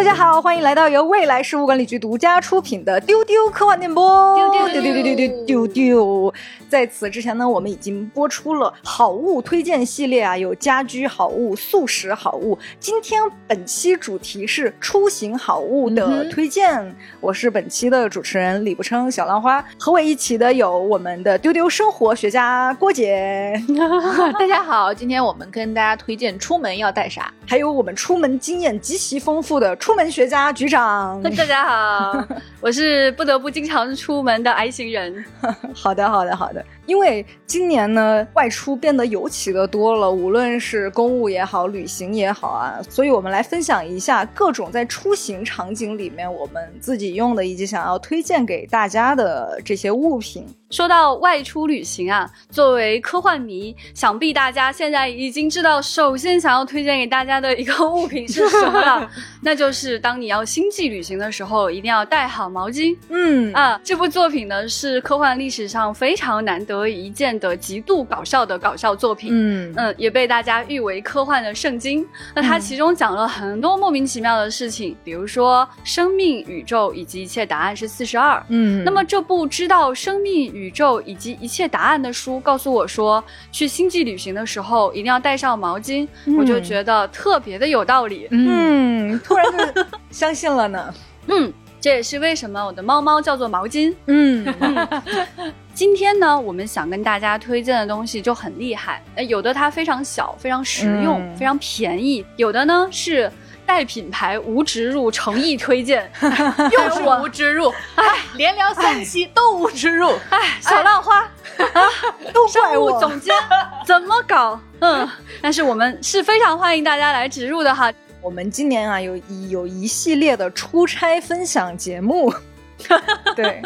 大家好，欢迎来到由未来事务管理局独家出品的丢丢科幻电波。丢丢丢丢丢丢丢丢。在此之前呢，我们已经播出了好物推荐系列啊，有家居好物、素食好物。今天本期主题是出行好物的推荐。我是本期的主持人李不称小浪花，和我一起的有我们的丢丢生活学家郭姐，大家好，今天我们跟大家推荐出门要带啥，还有我们出门经验极其丰富的出门学家局长。大家好，我是不得不经常出门的 I 型人。好的，好的，好的。的。因为今年呢，外出变得尤其的多了，无论是公务也好，旅行也好啊，所以我们来分享一下各种在出行场景里面我们自己用的以及想要推荐给大家的这些物品。说到外出旅行啊，作为科幻迷，想必大家现在已经知道，首先想要推荐给大家的一个物品是什么了，那就是当你要星际旅行的时候，一定要带好毛巾。嗯啊，这部作品呢是科幻历史上非常难得一见的极度搞笑的搞笑作品。嗯嗯，也被大家誉为科幻的圣经。那它其中讲了很多莫名其妙的事情，比如说生命、宇宙以及一切答案是四十二。嗯，那么这部知道生命、宇宙以及一切答案的书告诉我说，去星际旅行的时候一定要带上毛巾，我就觉得特别的有道理。嗯，突然就相信了呢。嗯，这也是为什么我的猫猫叫做毛巾。嗯 今天呢，我们想跟大家推荐的东西就很厉害，呃，有的它非常小，非常实用，嗯非常便宜；有的呢是带品牌无植入，诚意推荐。又是无植入，哎，连聊三期都无植入，哎，小浪花，都怪商务我。总监怎么搞？嗯，但是我们是非常欢迎大家来植入的哈。我们今年啊有一有一系列的出差分享节目，对，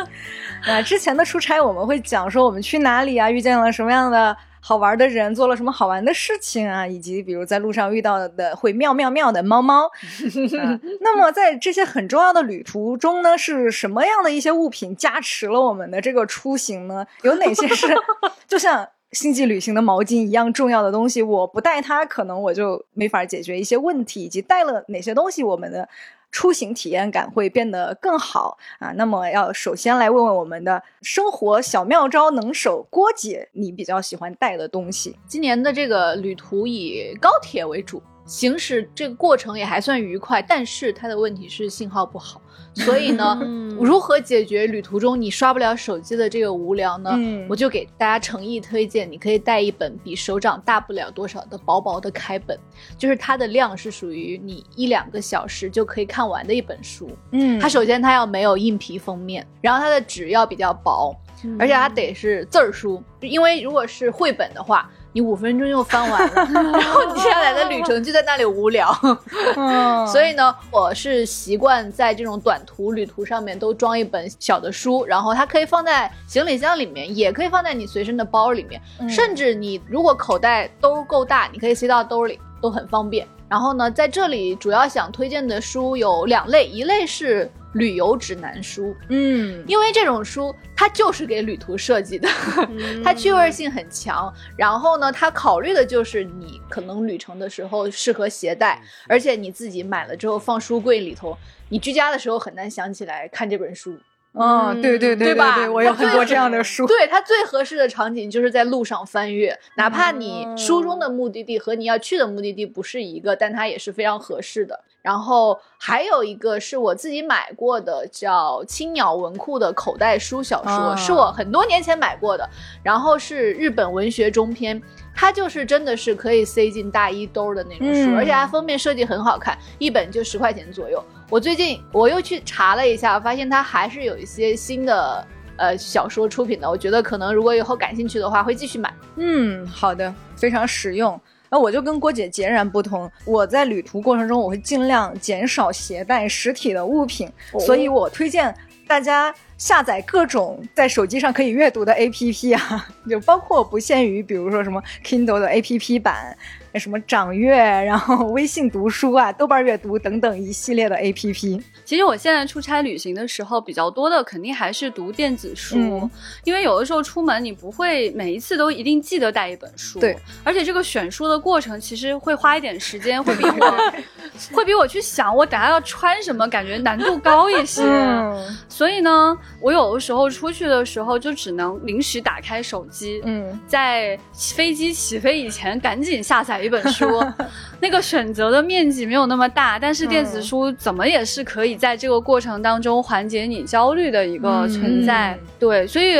那之前的出差我们会讲说我们去哪里啊，遇见了什么样的好玩的人，做了什么好玩的事情啊，以及比如在路上遇到的会妙妙妙的猫猫。啊那么在这些很重要的旅途中呢，是什么样的一些物品加持了我们的这个出行呢？有哪些是 就像星际旅行的毛巾一样重要的东西？我不带它，可能我就没法解决一些问题，以及带了哪些东西，我们的出行体验感会变得更好啊。那么要首先来问问我们的生活小妙招能手郭姐，你比较喜欢带的东西？今年的这个旅途以高铁为主，行驶这个过程也还算愉快，但是它的问题是信号不好。所以呢，如何解决旅途中你刷不了手机的这个无聊呢？嗯我就给大家诚意推荐，你可以带一本比手掌大不了多少的薄薄的开本，就是它的量是属于你一两个小时就可以看完的一本书。嗯它首先它要没有硬皮封面，然后它的纸要比较薄，而且它得是字儿书，因为如果是绘本的话，你五分钟就翻完了，然后你接下来的旅程就在那里无聊。嗯所以呢，我是习惯在这种短途旅途上面都装一本小的书，然后它可以放在行李箱里面，也可以放在你随身的包里面，嗯甚至你如果口袋兜够大，你可以塞到兜里，都很方便。然后呢，在这里主要想推荐的书有两类，一类是旅游指南书，嗯因为这种书它就是给旅途设计的，它趣味性很强。然后呢，它考虑的就是你可能旅程的时候适合携带，而且你自己买了之后放书柜里头，你居家的时候很难想起来看这本书。嗯，对对对对吧对，我有很多这样的 书。对它最合适的场景就是在路上翻阅，哪怕你书中的目的地和你要去的目的地不是一个，但它也是非常合适的。然后还有一个是我自己买过的，叫青鸟文库的口袋书小说，啊是我很多年前买过的，然后是日本文学中篇。它就是真的是可以塞进大衣兜的那种书，嗯而且它封面设计很好看，一本就十块钱左右。我最近我又去查了一下，发现它还是有一些新的呃小说出品的，我觉得可能如果以后感兴趣的话，会继续买。嗯，好的，非常实用。那我就跟郭姐截然不同，我在旅途过程中，我会尽量减少携带实体的物品，哦所以我推荐大家下载各种在手机上可以阅读的 APP 啊，就包括不限于，比如说什么 Kindle 的 APP 版，什么掌阅，然后微信读书啊、豆瓣阅读等等一系列的 APP。其实我现在出差旅行的时候，比较多的肯定还是读电子书，嗯因为有的时候出门你不会每一次都一定记得带一本书，对，而且这个选书的过程其实会花一点时间，会比 我会比我去想我等下要穿什么感觉难度高一些。嗯所以呢，我有的时候出去的时候就只能临时打开手机，嗯在飞机起飞以前赶紧下载一本书。那个选择的面积没有那么大，但是电子书怎么也是可以在这个过程当中缓解你焦虑的一个存在。嗯对，所以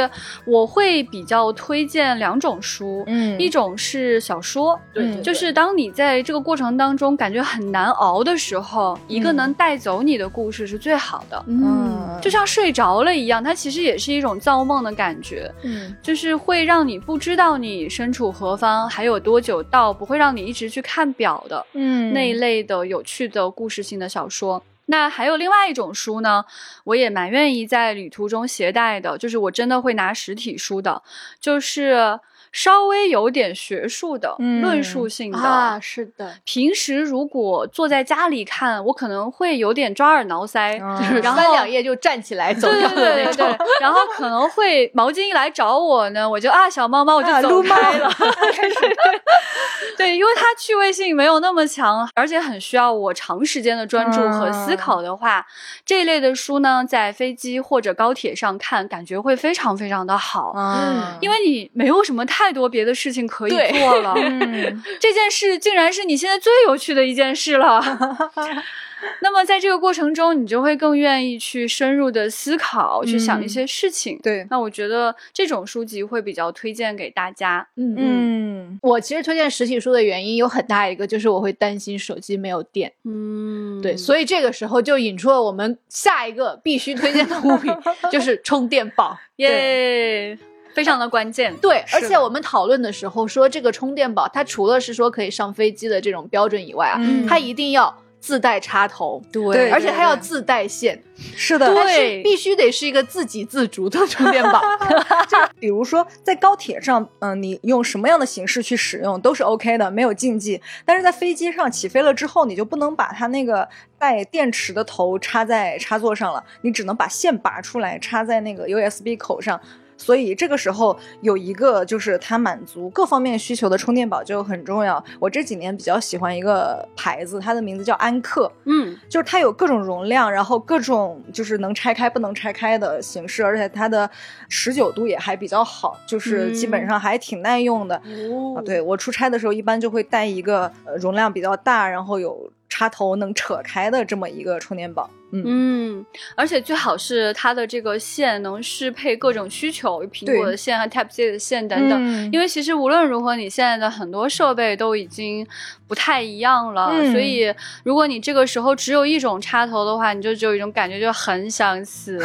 我会比较推荐两种书，嗯一种是小说，对嗯就是当你在这个过程当中感觉很难熬的时候，一个嗯能带走你的故事是最好的。嗯就像睡着了一样，它其实也是一种造梦的感觉，嗯就是会让你不知道你身处何方，还有多久到，不会让你一直去看表的、嗯那一类的有趣的故事性的小说。那还有另外一种书呢，我也蛮愿意在旅途中携带的，就是我真的会拿实体书的，就是稍微有点学术的、嗯论述性的。啊，是的，平时如果坐在家里看，我可能会有点抓耳挠腮，嗯就是然后翻两页就站起来走对掉对对对的那种对。，然后可能会毛巾一来找我呢，我就啊小猫猫我就走开了。对，因为它趣味性没有那么强，而且很需要我长时间的专注和思考的话，这一类的书呢，在飞机或者高铁上看，感觉会非常非常的好。嗯因为你没有什么太多别的事情可以做了，嗯这件事竟然是你现在最有趣的一件事了。那么在这个过程中，你就会更愿意去深入的思考，去想一些事情。对那我觉得这种书籍会比较推荐给大家。嗯嗯。嗯我其实推荐实体书的原因有很大一个，就是我会担心手机没有电。嗯对，所以这个时候就引出了我们下一个必须推荐的物品，就是充电宝。耶，非常的关键。对，而且我们讨论的时候说，这个充电宝它除了是说可以上飞机的这种标准以外啊，嗯它一定要自带插头，对而且还要自带线，是的，对必须得是一个自给自足的充电宝。就比如说在高铁上，嗯、你用什么样的形式去使用都是 OK 的，没有禁忌。但是在飞机上起飞了之后，你就不能把它那个带电池的头插在插座上了，你只能把线拔出来插在那个 USB 口上。所以这个时候有一个就是它满足各方面需求的充电宝就很重要。我这几年比较喜欢一个牌子，它的名字叫安克，嗯就是它有各种容量，然后各种就是能拆开不能拆开的形式，而且它的持久度也还比较好，就是基本上还挺耐用的。哦啊，对我出差的时候一般就会带一个呃容量比较大，然后有插头能扯开的这么一个充电宝。嗯嗯，而且最好是它的这个线能适配各种需求，苹果的线和 Type C 的线等等。嗯因为其实无论如何，你现在的很多设备都已经不太一样了，嗯所以如果你这个时候只有一种插头的话，你就只有一种感觉，就很想死。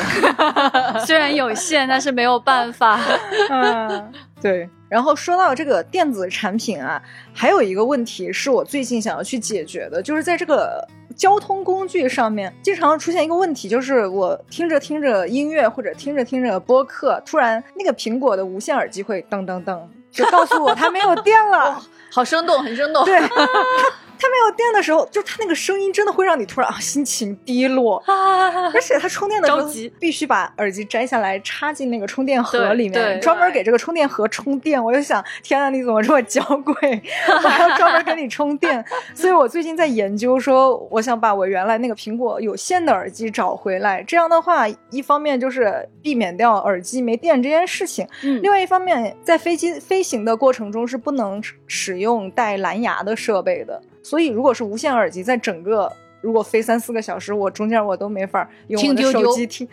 虽然有线，但是没有办法。嗯，对。然后说到这个电子产品啊，还有一个问题是我最近想要去解决的，就是在这个交通工具上面，经常出现一个问题，就是我听着听着音乐或者听着听着播客，突然那个苹果的无线耳机会噔噔噔，就告诉我它没有电了。好生动，很生动。对，它它没有电的时候，就是它那个声音真的会让你突然啊心情低落。而且它充电的时候必须把耳机摘下来插进那个充电盒里面，专门给这个充电盒充电。我就想，天啊，你怎么这么娇贵？我还要专门给你充电。所以我最近在研究说，我想把我原来那个苹果有线的耳机找回来。这样的话，一方面就是避免掉耳机没电这件事情，嗯另外一方面，在飞机飞行的过程中是不能使用带蓝牙的设备的，所以如果是无线耳机，在整个如果飞三四个小时，我中间我都没法用我的听丢丢手机听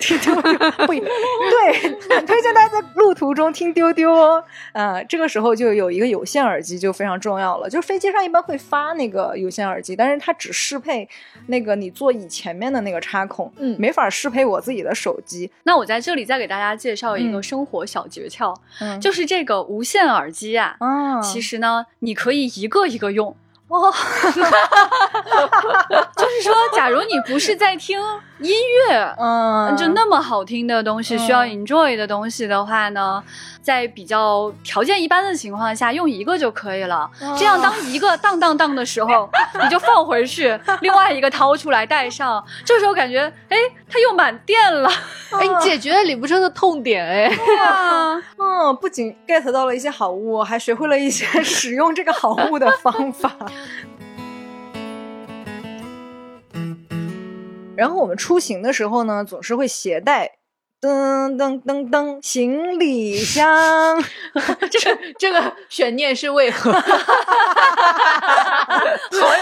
听丢丢，不对，很推荐大家在路途中听丢丢哦。啊、这个时候就有一个有线耳机就非常重要了，就是飞机上一般会发那个有线耳机，但是它只适配那个你座椅前面的那个插孔，嗯没法适配我自己的手机。那我在这里再给大家介绍一个嗯生活小诀窍，嗯，就是这个无线耳机啊，啊，其实呢，你可以一个一个用。哦，就是说，假如你不是在听音乐，嗯，就那么好听的东西，嗯需要 enjoy 的东西的话呢，在比较条件一般的情况下，用一个就可以了。这样，当一个当当当的时候，你就放回去，另外一个掏出来带上。这时候感觉，哎，它又满电了。哎，你 解决了李不生的痛点哎。对啊，嗯，不仅 get 到了一些好物，还学会了一些使用这个好物的方法。然后我们出行的时候呢，总是会携带噔噔噔噔行李箱，这个这个悬念是为何？好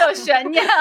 有悬念啊！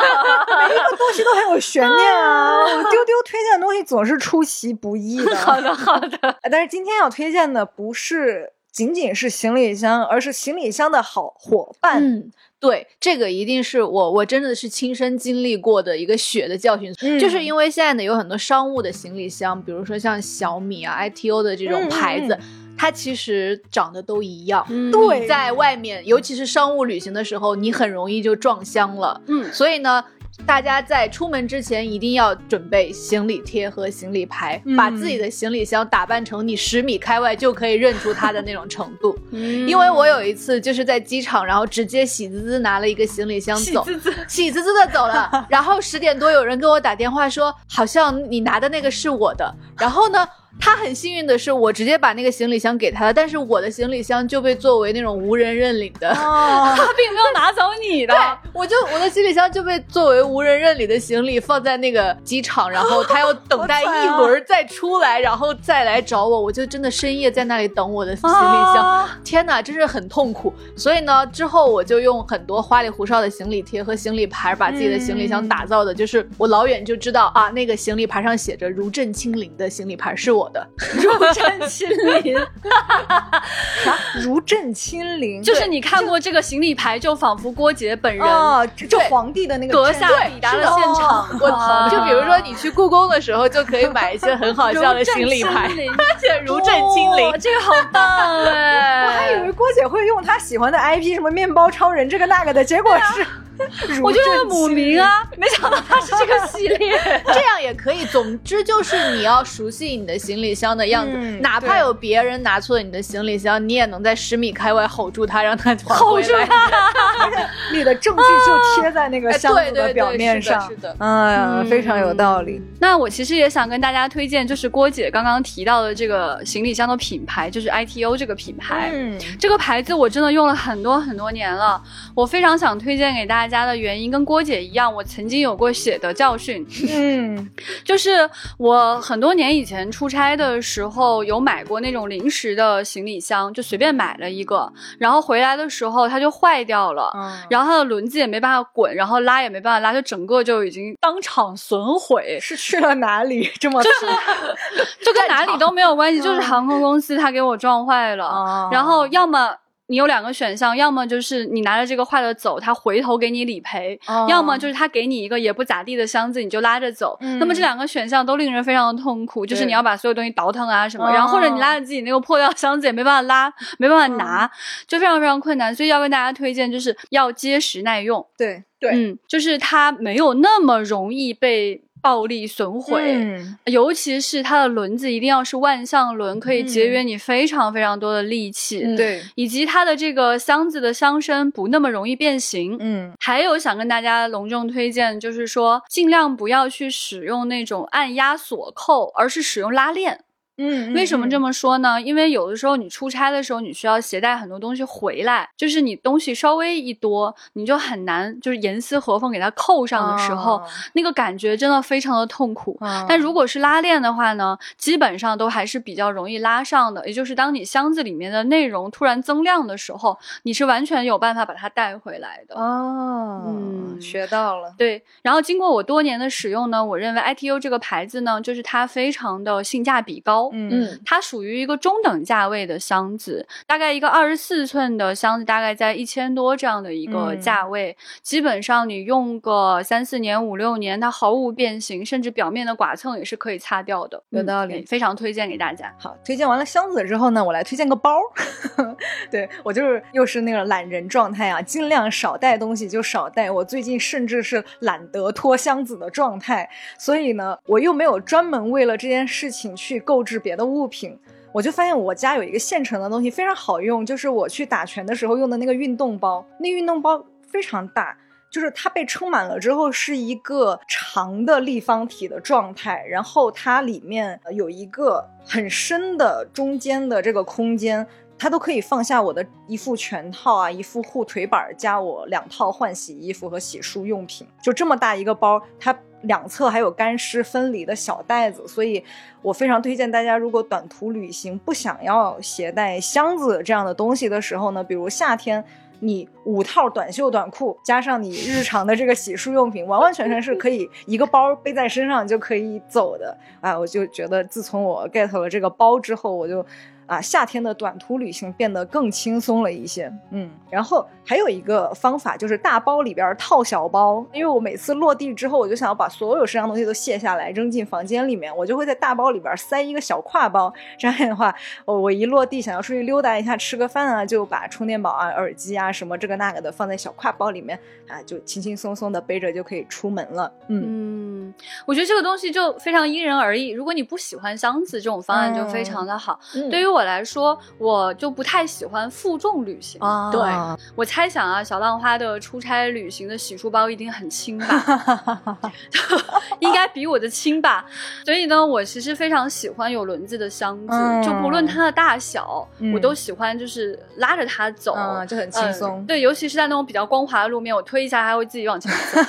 每一个东西都很有悬念啊。我丢丢推荐的东西总是出其不意的。好的，好的。但是今天要推荐的不是仅仅是行李箱，而是行李箱的好伙伴。嗯，对，这个一定是我我真的是亲身经历过的一个血的教训，嗯就是因为现在呢有很多商务的行李箱，比如说像小米啊、ITO 的这种嗯牌子，嗯它其实长得都一样。对你在外面，尤其是商务旅行的时候，你很容易就撞箱了。嗯所以呢，大家在出门之前一定要准备行李贴和行李牌，嗯把自己的行李箱打扮成你十米开外就可以认出它的那种程度。嗯因为我有一次就是在机场，然后直接喜滋滋拿了一个行李箱走，喜滋滋喜滋滋的走了。然后十点多有人给我打电话说，好像你拿的那个是我的。然后呢，他很幸运的是，我直接把那个行李箱给他了，但是我的行李箱就被作为那种无人认领的。哦，他并没有拿走你的对，我就我的行李箱就被作为无人认领的行李放在那个机场，然后他要等待一轮再出来，然后再来找我，我就真的深夜在那里等我的行李箱。啊天哪，真是很痛苦。所以呢，之后我就用很多花里胡哨的行李贴和行李牌，把自己的行李箱打造的，就是我老远就知道啊，那个行李牌上写着“如朕亲临”的行李牌是我的。如朕亲临，啥？如朕亲临，就是你看过这个行李牌，就仿佛郭杰本人哦，就皇帝的那个阁阵下抵达了现场。我哇就比如说你去故宫的时候，就可以买一些很好笑的 行李牌，写“如朕亲临哇”。这个好棒哎！我还以为郭姐会用她喜欢的 IP 什么面包超人这个那个的，结果是如我就用了朕亲母名啊，没想到它是这个系列。这样也可以。总之就是你要熟悉你的行李箱的样子，嗯哪怕有别人拿错了你的行李箱，你也能在十米开外吼住他，让他还吼住回来。你的证据就贴在那个哎箱对对对子的表面是的上，是的哎呀，嗯非常有道理。那我其实也想跟大家推荐，就是郭姐刚刚提到的这个行李箱的品牌，就是 ITO 这个品牌。嗯，这个牌子我真的用了很多很多年了，我非常想推荐给大家的原因跟郭姐一样，我曾经有过血的教训，嗯。就是我很多年以前出差的时候有买过那种临时的行李箱，就随便买了一个，然后回来的时候它就坏掉了。嗯，然后它的轮子也没办法滚，然后拉也没办法拉，就整个就已经当场损毁，是去了哪里？这么就是就跟哪里都没有关系，就是嗯。航空公司它给我撞坏了。嗯然后要么你有两个选项，要么就是你拿着这个坏的走，他回头给你理赔；哦要么就是他给你一个也不咋地的箱子，你就拉着走。嗯那么这两个选项都令人非常的痛苦，就是你要把所有东西倒腾啊什么，哦然后或者你拉着自己那个破掉箱子也没办法拉，没办法拿，就非常非常困难。所以要跟大家推荐，就是要结实耐用。对对嗯，就是它没有那么容易被暴力损毁。嗯尤其是它的轮子一定要是万向轮，可以节约你非常非常多的力气，嗯对，以及它的这个箱子的箱身不那么容易变形。嗯还有想跟大家隆重推荐，就是说尽量不要去使用那种按压锁扣，而是使用拉链。嗯，为什么这么？说呢？因为有的时候你出差的时候，你需要携带很多东西回来，就是你东西稍微一多，你就很难就是严丝合缝给它扣上的时候，哦那个感觉真的非常的痛苦。哦但如果是拉链的话呢，基本上都还是比较容易拉上的。也就是当你箱子里面的内容突然增量的时候，你是完全有办法把它带回来的。哦，嗯学到了。对，然后经过我多年的使用呢，我认为 ITU 这个牌子呢，就是它非常的性价比高。嗯嗯，它属于一个中等价位的箱子，大概一个二十四寸的箱子，大概在一千多这样的一个嗯价位。基本上你用个三四年、五六年，它毫无变形，甚至表面的剐蹭也是可以擦掉的。嗯有道理非常推荐给大家。好，推荐完了箱子之后呢，我来推荐个包。对我就是又是那个懒人状态啊，尽量少带东西就少带。我最近甚至是懒得拖箱子的状态，所以呢，我又没有专门为了这件事情去购置别的物品。我就发现我家有一个现成的东西非常好用，就是我去打拳的时候用的那个运动包。那运动包非常大，就是它被撑满了之后是一个长的立方体的状态，然后它里面有一个很深的中间的这个空间。它都可以放下我的一副拳套啊，一副护腿板加我两套换洗衣服和洗漱用品，就这么大一个包，它两侧还有干湿分离的小袋子，所以我非常推荐大家，如果短途旅行不想要携带箱子这样的东西的时候呢，比如夏天。你五套短袖短裤加上你日常的这个洗漱用品，完完全全是可以一个包背在身上就可以走的。哎，我就觉得自从我 get 了这个包之后，我就。啊，夏天的短途旅行变得更轻松了一些。嗯，然后还有一个方法就是大包里边套小包，因为我每次落地之后，我就想要把所有身上东西都卸下来扔进房间里面，我就会在大包里边塞一个小挎包。这样的话，我我一落地想要出去溜达一下，吃个饭啊，就把充电宝啊、耳机啊什么这个那个的放在小挎包里面啊，就轻轻松松的背着就可以出门了。嗯，我觉得这个东西就非常因人而异。如果你不喜欢箱子，这种方案就非常的好。对于我来说，我就不太喜欢负重旅行。对我猜想啊，小浪花的出差旅行的洗漱包一定很轻吧？应该比我的轻吧？所以呢，我其实非常喜欢有轮子的箱子，就不论它的大小，我都喜欢就是拉着它走，就很轻松。对，尤其是在那种比较光滑的路面，我推一下它会自己往前走，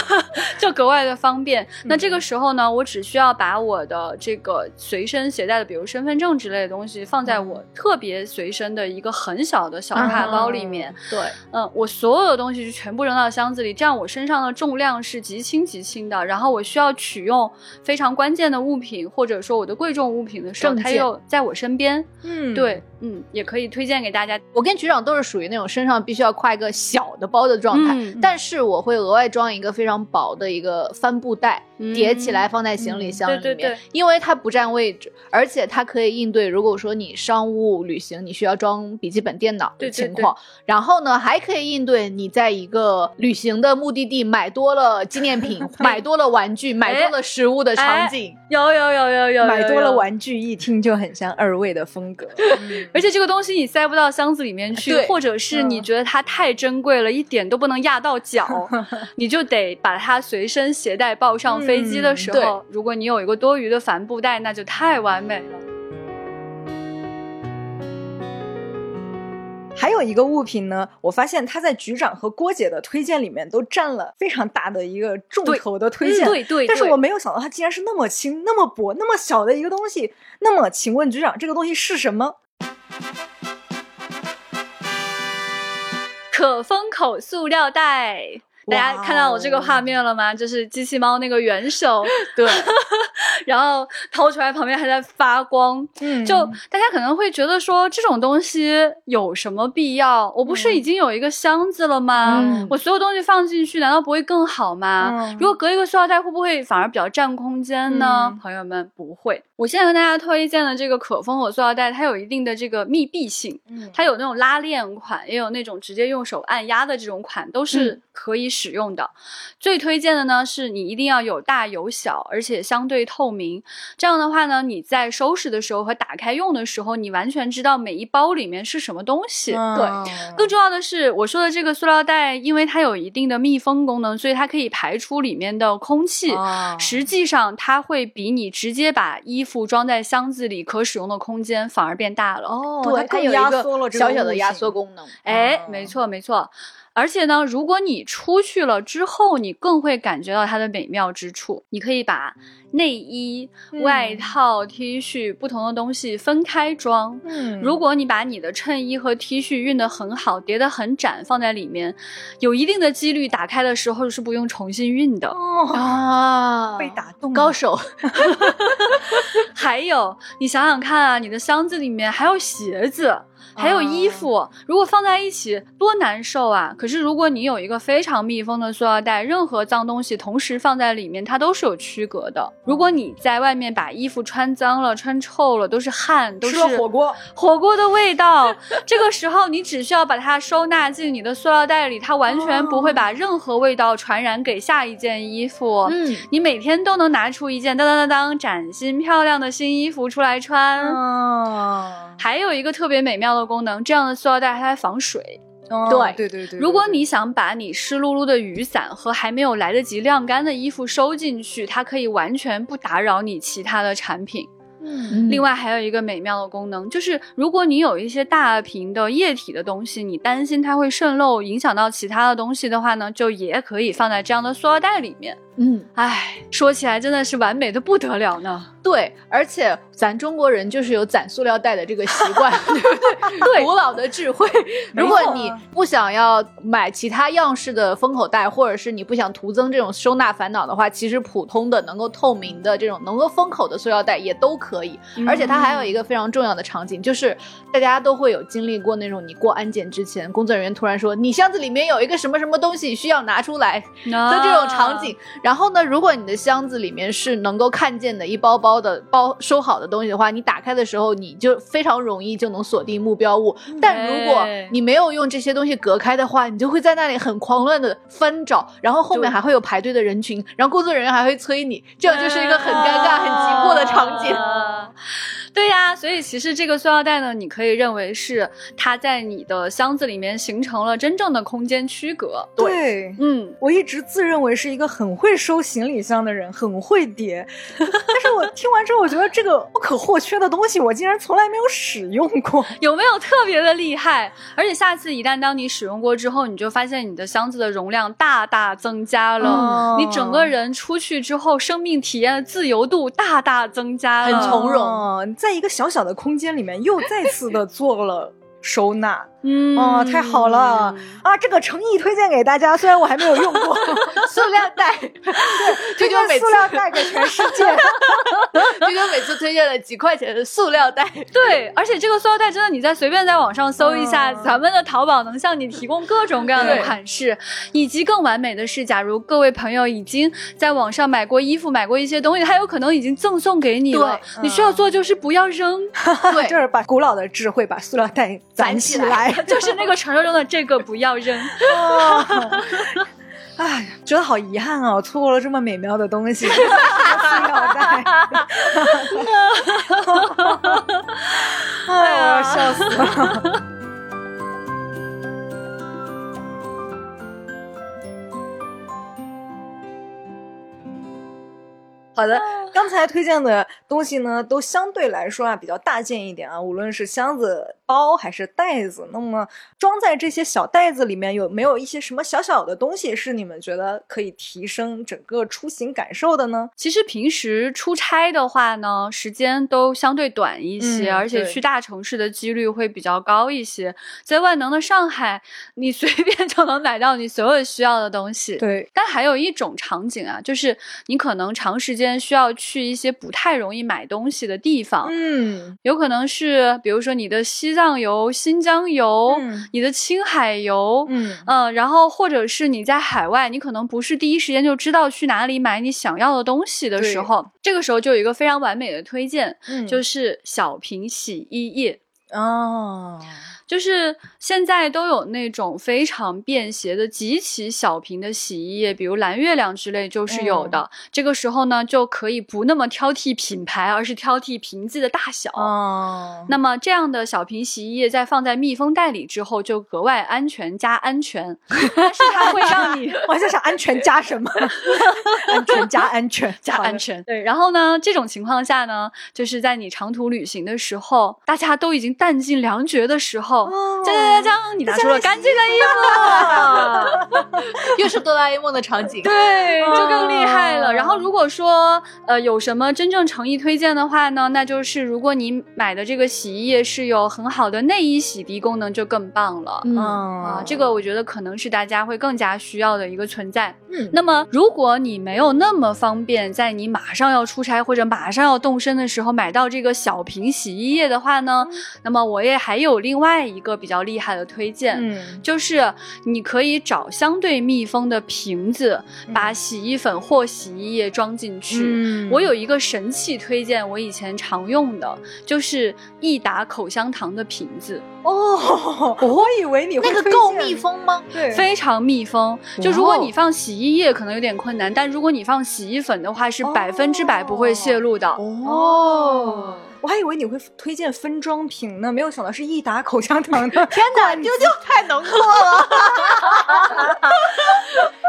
就格外的方便。那这个时候呢，我只需要把我的这个随身携带的，比如身份证之类的东西，放在我。特别随身的一个很小的小挎包里面，对，嗯，我所有的东西就全部扔到箱子里，这样我身上的重量是极轻极轻的。然后我需要取用非常关键的物品，或者说我的贵重物品的时候，它又在我身边。嗯，对，嗯，也可以推荐给大家。我跟局长都是属于那种身上必须要挎一个小的包的状态，但是我会额外装一个非常薄的一个帆布袋，叠起来放在行李箱里面，因为它不占位置，而且它可以应对如果说你商务。旅行你需要装笔记本电脑的情况，然后呢还可以应对你在一个旅行的目的地买多了纪念品、买多了玩具、买多了食物的场景。有有有有有，买多了玩具一听就很像二位的风格。而且这个东西你塞不到箱子里面去，或者是你觉得它太珍贵了，一点都不能压到脚，你就得把它随身携带，抱上飞机的时候，如果你有一个多余的帆布袋，那就太完美了。还有一个物品呢，我发现它在局长和郭姐的推荐里面都占了非常大的一个重头的推荐。对对。但是我没有想到它竟然是那么轻、那么薄、那么小的一个东西。那么，请问局长，这个东西是什么？可封口塑料袋。大家看到我这个画面了吗？就是机器猫那个元首，对，然后掏出来旁边还在发光，嗯，就大家可能会觉得说这种东西有什么必要？我不是已经有一个箱子了吗？我所有东西放进去难道不会更好吗？如果隔一个塑料袋会不会反而比较占空间呢？朋友们不会。我现在跟大家推荐的这个可封口塑料袋，它有一定的这个密闭性，嗯，它有那种拉链款，也有那种直接用手按压的这种款，都是可以。使用的最推荐的呢，是你一定要有大有小，而且相对透明。这样的话呢，你在收拾的时候和打开用的时候，你完全知道每一包里面是什么东西。对，更重要的是，我说的这个塑料袋，因为它有一定的密封功能，所以它可以排出里面的空气。实际上，它会比你直接把衣服装在箱子里可使用的空间反而变大了。哦，对，它有一个小小的压缩功能。哎，没错，没错。而且呢，如果你出去了之后，你更会感觉到它的美妙之处。你可以把内衣、外套、T 恤不同的东西分开装。嗯，如果你把你的衬衣和 T 恤熨得很好，叠得很展，放在里面，有一定的几率打开的时候是不用重新熨的。哦啊，被打动，高手。还有，你想想看啊，你的箱子里面还有鞋子。还有衣服，如果放在一起多难受啊！可是如果你有一个非常密封的塑料袋，任何脏东西同时放在里面，它都是有区隔的。如果你在外面把衣服穿脏了、穿臭了，都是汗，都是火锅火锅的味道。这个时候，你只需要把它收纳进你的塑料袋里，它完全不会把任何味道传染给下一件衣服。嗯，你每天都能拿出一件当当当当崭新漂亮的新衣服出来穿。哦，还有一个特别美妙的。功能这样的塑料袋它还防水，对对对对。如果你想把你湿漉漉的雨伞和还没有来得及晾干的衣服收进去，它可以完全不打扰你其他的产品。嗯另外还有一个美妙的功能，就是如果你有一些大瓶的液体的东西，你担心它会渗漏，影响到其他的东西的话呢，就也可以放在这样的塑料袋里面。嗯，唉，说起来真的是完美的不得了呢。对，而且咱中国人就是有攒塑料袋的这个习惯，对不对？对古老的智慧。如果你不想要买其他样式的封口袋，或者是你不想徒增这种收纳烦恼的话，其实普通的能够透明的这种能够封口的塑料袋也都可以。而且它还有一个非常重要的场景，就是大家都会有经历过那种你过安检之前，工作人员突然说你箱子里面有一个什么什么东西需要拿出来的这种场景。然后呢，如果你的箱子里面是能够看见的一包包的包收好的东西的话，你打开的时候你就非常容易就能锁定目标物。但如果哎你没有用这些东西隔开的话，你就会在那里很狂乱的翻找，然后后面还会有排队的人群，然后工作人员还会催你，这样就是一个很尴尬、很急迫的场景。啊对呀，所以其实这个塑料袋呢，你可以认为是它在你的箱子里面形成了真正的空间区隔。对。嗯，我一直自认为是一个很会收行李箱的人，很会叠，但是我听完之后，我觉得这个不可或缺的东西，我竟然从来没有使用过。有没有特别的厉害？而且下次一旦当你使用过之后，你就发现你的箱子的容量大大增加了，哦你整个人出去之后，生命体验的自由度大大增加了，很从容哦在一个小小的空间里面，又再次的做了收纳。嗯哦，太好了啊！这个诚意推荐给大家，虽然我还没有用过，塑料袋，对 推就每次荐塑料袋给全世界。就就每次推荐了几块钱的塑料袋。对，而且这个塑料袋真的，你再随便在网上搜一下，嗯咱们的淘宝能向你提供各种各样的对款式，以及更完美的是，假如各位朋友已经在网上买过衣服、买过一些东西，它有可能已经赠送给你了，对你需要做就是不要扔，对，就是把古老的智慧把塑料袋攒起来。就是那个传说中的这个不要扔。哦 哎，觉得好遗憾啊！我错过了这么美妙的东西，塑料袋。哎呀，笑死了！好的，刚才推荐的东西呢，都相对来说啊比较大件一点啊，无论是箱子、包还是袋子。那么装在这些小袋子里面，有没有一些什么小小的东西是你们觉得可以提升整个出行感受的呢？其实平时出差的话呢，时间都相对短一些，嗯而且去大城市的几率会比较高一些。在万能的上海，你随便就能买到你所有需要的东西。对，但还有一种场景啊，就是你可能长时间需要去一些不太容易买东西的地方，嗯。有可能是比如说你的西藏游、新疆游、嗯。你的青海游，嗯。嗯，然后或者是你在海外，你可能不是第一时间就知道去哪里买你想要的东西的时候，这个时候就有一个非常完美的推荐，嗯。就是小瓶洗衣液。哦，就是现在都有那种非常便携的极其小瓶的洗衣液，比如蓝月亮之类就是有的。这个时候呢，就可以不那么挑剔品牌，而是挑剔瓶子的大小。哦，那么这样的小瓶洗衣液在放在密封袋里之后，就格外安全加安全，但是它会让你我在想安全加什么？安全加安全 加安全。对，然后呢，这种情况下呢，就是在你长途旅行的时候，大家都已经弹尽粮绝的时候，哦锵锵锵锵，你拿出了干净的衣服。又是哆啦 A 梦的场景。对，就更厉害了。哦然后如果说呃有什么真正诚意推荐的话呢，那就是如果你买的这个洗衣液是有很好的内衣洗涤功能，就更棒了。嗯啊，这个我觉得可能是大家会更加需要的一个存在。嗯那么，如果你没有那么方便，在你马上要出差或者马上要动身的时候买到这个小瓶洗衣液的话呢，那么我也还有另外一个比较厉害的推荐。嗯就是你可以找相对密封的瓶子，把洗衣粉或洗衣液装进去。嗯我有一个神器推荐，我以前常用的就是益达口香糖的瓶子，哦，我以为你会那个够密，封吗？对，非常密封。就如果你放洗衣液可能有点困难，但如果你放洗衣粉的话，是百分之百不会泄露的。哦。我还以为你会推荐分装瓶呢，没有想到是益达口香糖的。天哪，啾啾太能做了！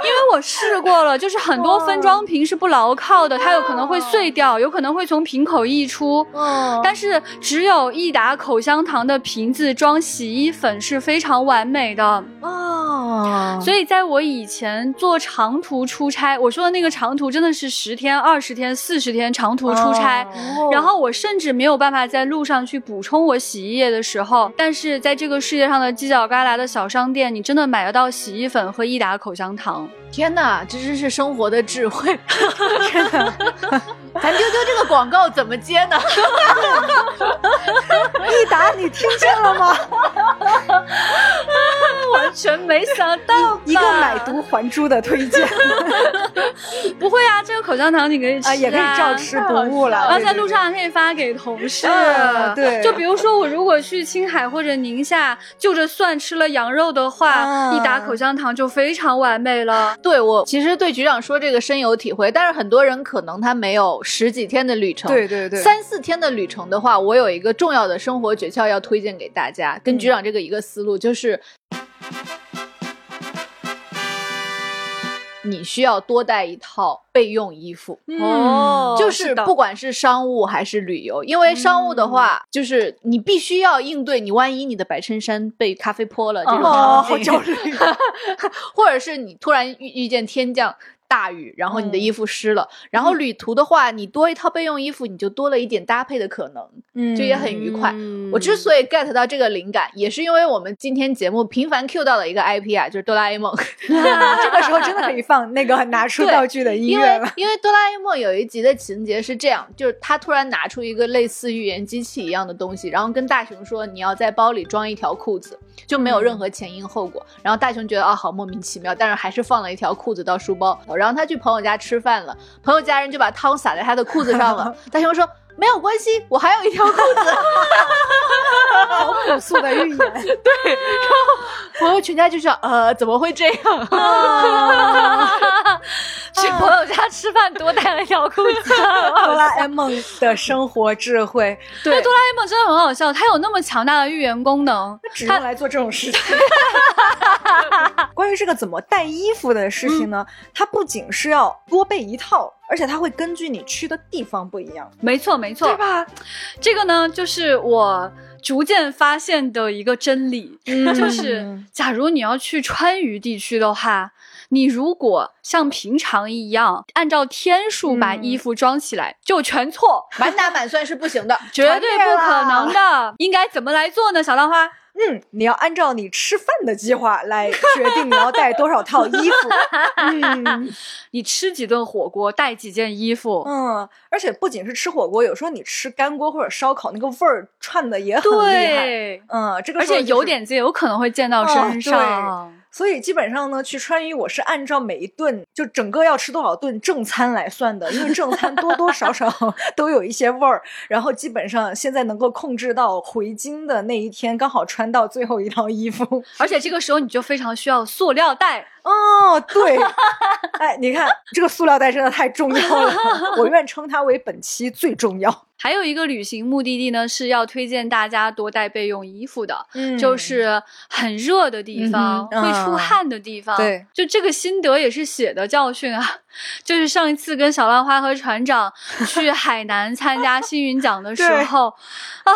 因为我试过了，就是很多分装瓶是不牢靠的，它有可能会碎掉，有可能会从瓶口溢出。嗯但是只有益达口香糖的瓶子装洗衣粉是非常完美的。哦，所以在我以前做长途出差，我说的那个长途真的是十天、二十天、四十天长途出差。哦然后我甚至没有办法在路上去补充我洗衣液的时候，但是在这个世界上的犄角旮旯的小商店，你真的买得到洗衣粉和益达口香糖。天哪，这真是生活的智慧！真的，咱丢丢这个广告怎么接呢？益达，你听见了吗？完全没想到一个买椟还珠的推荐 不会啊，这个口香糖你可以吃啊，也可以照吃不误了。然后在路上可以发给同事。嗯对就比如说我如果去青海或者宁夏，就着蒜吃了羊肉的话，嗯一打口香糖就非常完美了。对我其实对局长说这个深有体会，但是很多人可能他没有十几天的旅程，对对对三四天的旅程的话，我有一个重要的生活诀窍要推荐给大家，跟局长这个一个思路就是。你需要多带一套备用衣服，哦就是不管是商务还是旅游，因为商务的话，就是你必须要应对你万一你的白衬衫被咖啡泼了这种哦，场景，好焦虑。或者是你突然遇遇见天降大雨，然后你的衣服湿了，然后旅途的话，你多一套备用衣服，你就多了一点搭配的可能，嗯就也很愉快。嗯我之所以 get 到这个灵感，也是因为我们今天节目频繁 Q 到的一个 IP 啊，就是哆啦 A 梦。这个时候真的可以放那个拿出道具的音因为乐了。因为哆啦 A 梦有一集的情节是这样，就是他突然拿出一个类似预言机器一样的东西，然后跟大雄说你要在包里装一条裤子，就没有任何前因后果。然后大雄觉得啊好莫名其妙，但是还是放了一条裤子到书包。然然后他去朋友家吃饭了，朋友家人就把汤洒在他的裤子上了。大熊说没有关系，我还有一条裤子。好朴素的预言，对，然后朋友全家就说呃怎么会这样？去朋友家吃饭多带了一条裤子。哆啦 A 梦的生活智慧，对，哆啦 A 梦真的很好笑，它有那么强大的预言功能。只用来做这种事情。关于这个怎么带衣服的事情呢？它不仅是要多备一套，而且它会根据你去的地方不一样，没错，没错，对吧？这个呢，就是我逐渐发现的一个真理，嗯。就是假如你要去川渝地区的话，你如果像平常一样按照天数把嗯衣服装起来，就全错，满打满算是不行的。绝对不可能的。应该怎么来做呢？小浪花，嗯，你要按照你吃饭的计划来决定你要带多少套衣服。嗯 你吃几顿火锅，带几件衣服。嗯，而且不仅是吃火锅，有时候你吃干锅或者烧烤，那个味儿串的也很厉害。对，嗯，这个而且有点子有可能会溅到身上。所以基本上呢，去川渝我是按照每一顿就整个要吃多少顿正餐来算的，因为正餐多多少少 都有一些味儿。然后基本上现在能够控制到回京的那一天，刚好穿到最后一套衣服。而且这个时候你就非常需要塑料袋。哦，对，哎，你看这个塑料袋真的太重要了，我愿称它为本期最重要。还有一个旅行目的地呢，是要推荐大家多带备用衣服的，嗯就是很热的地方，嗯会出汗的地方。对，就这个心得也是血的教训啊。就是上一次跟小浪花和船长去海南参加星云奖的时候啊，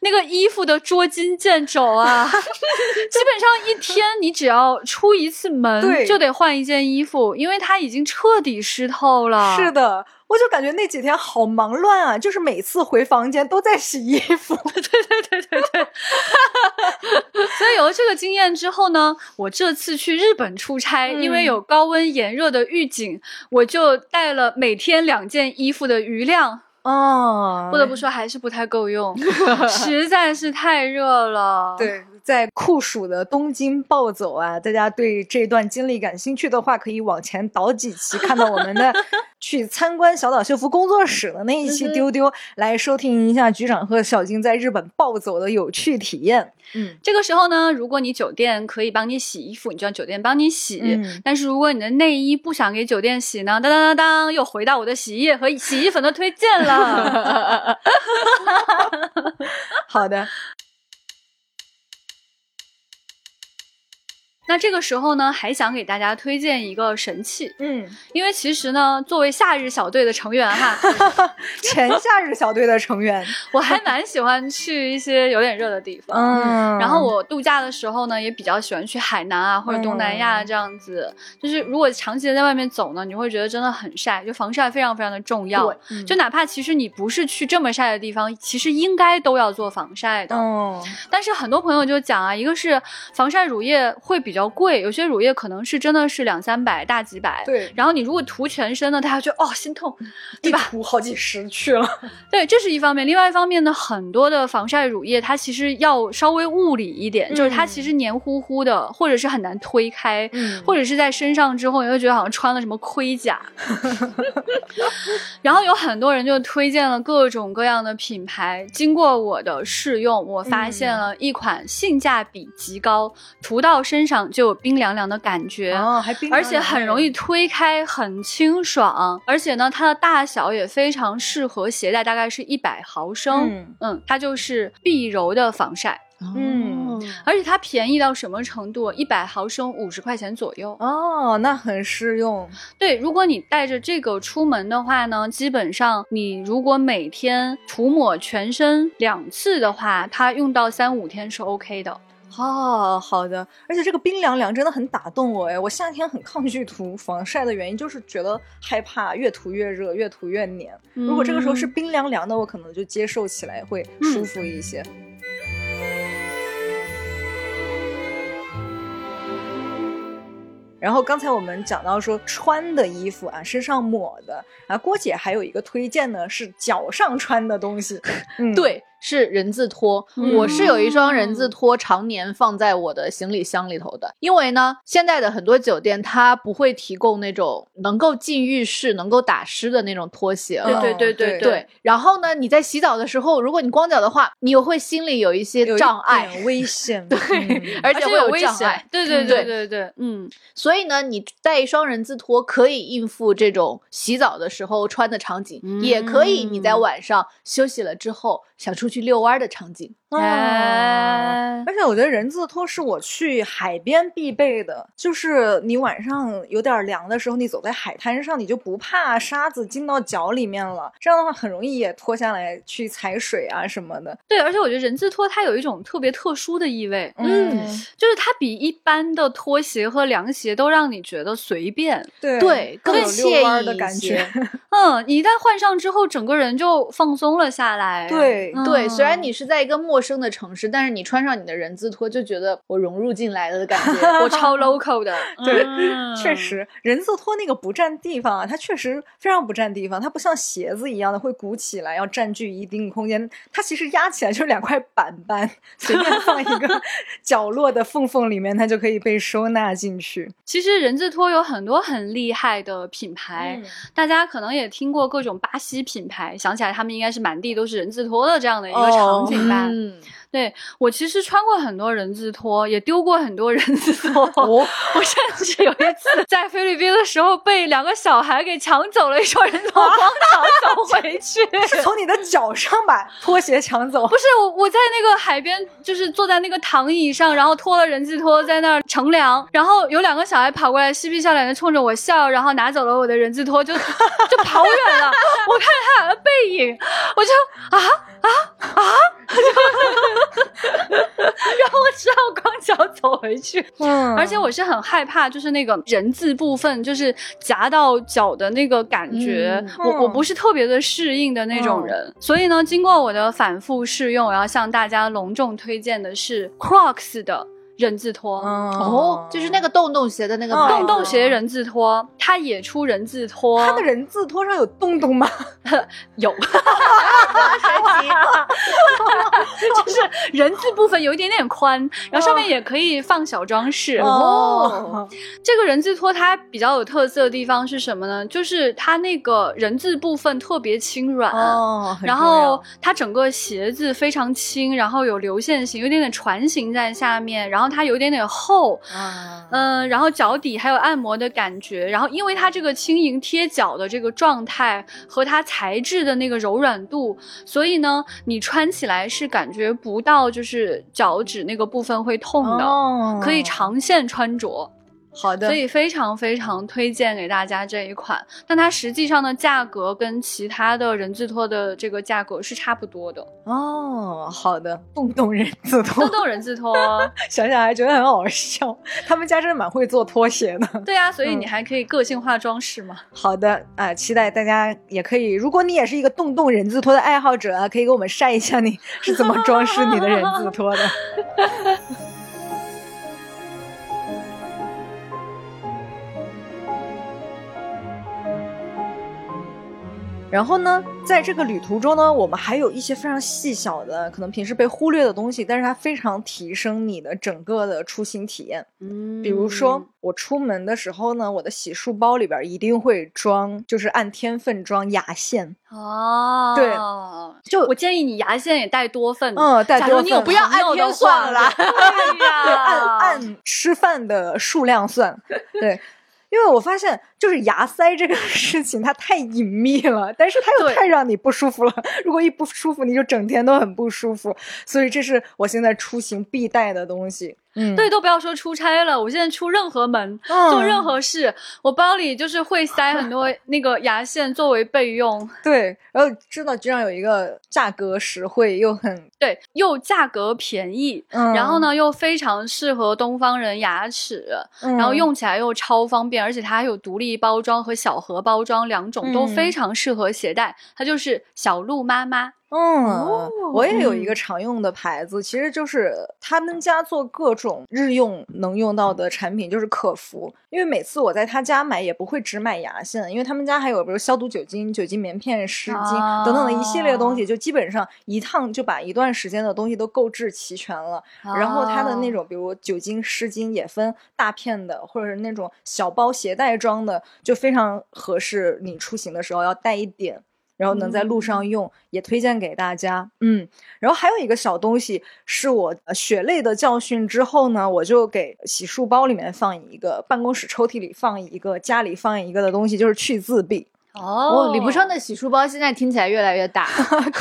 那个衣服的捉襟见肘啊，基本上一天你只要出一次门就得换一件衣服，因为它已经彻底湿透了。是的。我就感觉那几天好忙乱啊，就是每次回房间都在洗衣服。对对对对对 所以有了这个经验之后呢，我这次去日本出差，嗯因为有高温炎热的预警，我就带了每天两件衣服的余量。哦不得不说，还是不太够用，实在是太热了。，对，在酷暑的东京暴走啊，大家对这段经历感兴趣的话，可以往前倒几期，看到我们的去参观小岛秀夫工作室的那一期丢丢，来收听一下局长和小金在日本暴走的有趣体验。嗯，这个时候呢，如果你酒店可以帮你洗衣服，你就让酒店帮你洗。嗯但是如果你的内衣不想给酒店洗呢，当当当当，又回到我的洗衣液和洗衣粉的推荐了。好的，那这个时候呢，还想给大家推荐一个神器，嗯，因为其实呢，作为夏日小队的成员哈，前夏日小队的成员，我还蛮喜欢去一些有点热的地方。嗯，然后我度假的时候呢，也比较喜欢去海南啊或者东南亚嗯这样子。就是如果长期的在外面走呢，你会觉得真的很晒，就防晒非常非常的重要。就哪怕其实你不是去这么晒的地方，其实应该都要做防晒的。嗯，但是很多朋友就讲啊，一个是防晒乳液会比较贵，有些乳液可能是真的是两三百、大几百。对，然后你如果涂全身呢，大家觉得哦心痛，对吧？涂好几十去了。对，这是一方面。另外一方面呢，很多的防晒乳液它其实要稍微物理一点，就是它其实黏糊糊的，或者是很难推开，嗯或者是在身上之后你会觉得好像穿了什么盔甲。然后有很多人就推荐了各种各样的品牌，经过我的试用，我发现了一款性价比极高，涂到身上就有冰凉凉的感觉。哦，还冰而且很容易推开，很清爽，而且呢，它的大小也非常适合携带，大概是一百毫升。嗯它就是碧柔的防晒，嗯而且它便宜到什么程度？一百毫升五十块钱左右。哦，那很适用。对，如果你带着这个出门的话呢，基本上你如果每天涂抹全身两次的话，它用到三五天是 OK 的。哦，好的，而且这个冰凉凉真的很打动我哎！我夏天很抗拒涂防晒的原因就是觉得害怕越涂越热，越涂越黏。如果这个时候是嗯冰凉凉的，我可能就接受起来会舒服一些。然后刚才我们讲到说穿的衣服啊，身上抹的啊，郭姐还有一个推荐呢，是脚上穿的东西。嗯，对，是人字拖。嗯我是有一双人字拖，常年放在我的行李箱里头的。因为呢，现在的很多酒店它不会提供那种能够进浴室、能够打湿的那种拖鞋了。对对对对对对，然后呢，你在洗澡的时候，如果你光脚的话，你又会心里有一些障碍，危险。对嗯而且会有危障碍险。。对对嗯对对对对，嗯，所以呢，你带一双人字拖可以应付这种洗澡的时候穿的场景，也可以你在嗯晚上休息了之后想出出去遛弯的场景。哦哎而且我觉得人字拖是我去海边必备的，就是你晚上有点凉的时候，你走在海滩上，你就不怕沙子进到脚里面了。这样的话，很容易也脱下来去踩水啊什么的。对，而且我觉得人字拖它有一种特别特殊的意味，嗯就是它比一般的拖鞋和凉鞋都让你觉得随便。对对更惬意的感觉。嗯，你一旦换上之后，整个人就放松了下来。对嗯对，虽然你是在一个陌生的城市，但是你穿上你的人字拖，就觉得我融入进来了的感觉。我超 local 的，对嗯确。实，人字拖那个不占地方啊，它确实非常不占地方。它不像鞋子一样的会鼓起来，要占据一定空间。它其实压起来就是两块板板，随便放一个 角落的缝缝里面，它就可以被收纳进去。其实人字拖有很多很厉害的品牌，大家可能也听过各种巴西品牌，想起来他们应该是满地都是人字拖的这样的一个场景吧。嗯，对我其实穿过很多人字拖，也丢过很多人字拖。我甚至有一次在菲律宾的时候，被两个小孩给抢走了一双人字拖，光脚走回去。是从你的脚上把拖鞋抢走不。是我，我在那个海边，就是坐在那个躺椅上，然后脱了人字拖在那儿乘凉，然后有两个小孩跑过来，嬉皮笑脸的冲着我笑，然后拿走了我的人字拖，就 就跑远了。我看他俩的背影，我就啊啊啊，然后我只好光脚走回去。嗯而且我是很害怕，就是那个人字部分，就是夹到脚的那个感觉，嗯我我不是特别的适应的那种人。所以呢，经过我的反复试用，我要向大家隆重推荐的是 Crocs 的人字拖。哦，就是那个洞洞鞋的那个洞洞鞋人字拖，它也出人字拖，它的人字拖上有洞洞吗？有，就是人字部分有一点点宽，然后上面也可以放小装饰。哦，这个人字拖它比较有特色的地方是什么呢？就是它那个人字部分特别轻软，哦，然后它整个鞋子非常轻，然后有流线型，有一点点船型在下面，然后它有一点点厚，啊，嗯、然后脚底还有按摩的感觉，然后因为它这个轻盈贴脚的这个状态和它材质的那个柔软度，所以呢，你穿起来是感觉不到就是脚趾那个部分会痛的，哦可以长线穿着。好的，所以非常非常推荐给大家这一款，但它实际上的价格跟其他的人字拖的这个价格是差不多的。哦，好的，洞洞人字拖洞，洞人字拖，想想还觉得很好笑。他们家真的蛮会做拖鞋的。对啊，所以嗯你还可以个性化装饰嘛。好的啊、期待大家也可以，如果你也是一个洞洞人字拖的爱好者啊，可以给我们晒一下你是怎么装饰你的人字拖的。然后呢，在这个旅途中呢，我们还有一些非常细小的，可能平时被忽略的东西，但是它非常提升你的整个的出行体验。嗯比如说，我出门的时候呢，我的洗漱包里边一定会装，就是按天份装牙线。哦，对，就我建议你牙线也带多份。嗯带假如多份你有不要按天算了啦对对，按，按吃饭的数量算，对。因为我发现，就是牙塞这个事情，它太隐秘了，但是它又太让你不舒服了。如果一不舒服，你就整天都很不舒服。所以这是我现在出行必带的东西。嗯，对，都不要说出差了，我现在出任何门、嗯做任何事，我包里就是会塞很多 那个牙线作为备用。对，然后知道居然有一个价格实惠又很，对，又价格便宜，嗯然后呢又非常适合东方人牙齿，嗯然后用起来又超方便，而且它还有独立包装和小盒包装两种，都嗯非常适合携带。它就是小鹿妈妈。嗯，我也有一嗯个常用的牌子，其实就是他们家做各种日用能用到的产品，就是可服。因为每次我在他家买，也不会只买牙线，因为他们家还有比如消毒酒精、酒精棉片、湿巾等等的一系列东西，就基本上一趟就把一段时间的东西都购置齐全了。然后它的那种，比如酒精、湿巾也分大片的，或者是那种小包携带装的，就非常合适你出行的时候要带一点。然后能在路上用，也推荐给大家。嗯，然后还有一个小东西，是我呃血泪的教训之后呢，我就给洗漱包里面放一个，办公室抽屉里放一个，家里放一个的东西，就是去渍笔。哦哦，李不生的洗漱包现在听起来越来越大，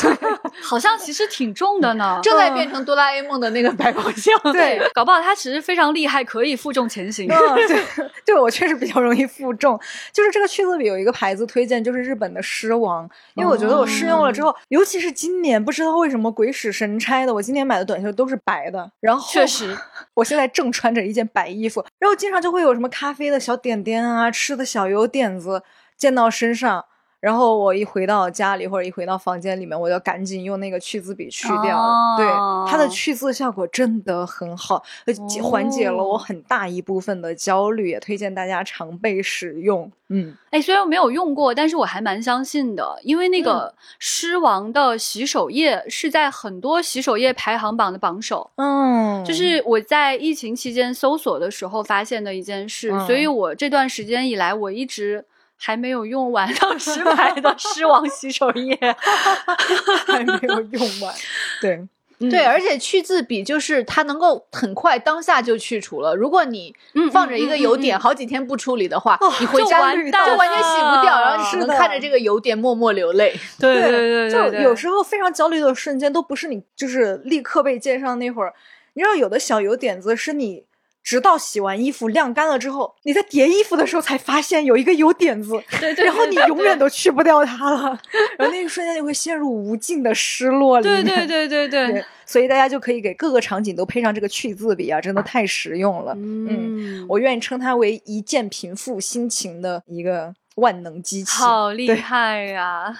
好像其实挺重的呢。正在变成哆啦 A 梦的那个百宝箱。对，搞不好它其实非常厉害，可以负重前行。嗯，对，对我确实比较容易负重。就是这个去渍笔有一个牌子推荐，就是日本的狮王，因为我觉得我试用了之后，尤其是今年，不知道为什么鬼使神差的，我今年买的短袖都是白的，然后确实，我现在正穿着一件白衣服，然后经常就会有什么咖啡的小点点啊，吃的小油点子溅到身上。然后我一回到家里或者一回到房间里面，我就赶紧用那个去渍笔去掉。哦对，它的去渍效果真的很好，呃缓解了我很大一部分的焦虑，也推荐大家常备使用。嗯，哎，虽然我没有用过，但是我还蛮相信的，因为那嗯个狮王的洗手液是在很多洗手液排行榜的榜首。嗯，就是我在疫情期间搜索的时候发现的一件事，嗯所以我这段时间以来，我一直还没有用完当时买的 狮王洗手液。还没有用完。对，嗯对，而且去渍笔就是它能够很快当下就去除了。如果你嗯放着一个油点好几天不处理的话，哦你回家就完绿就完全洗不掉，然后你只能看着这个油点默默流泪。对，就有时候非常焦虑的瞬间，都不是你就是立刻被溅上那会儿。你知道，有的小油点子是你直到洗完衣服晾干了之后，你在叠衣服的时候才发现有一个油点子，对对，然后你永远都去不掉它了。然后那一瞬间你会陷入无尽的失落里。对对对对对，所以大家就可以给各个场景都配上这个去渍笔啊，真的太实用了。嗯，我愿意称它为一键平复心情的一个万能机器。好厉害呀、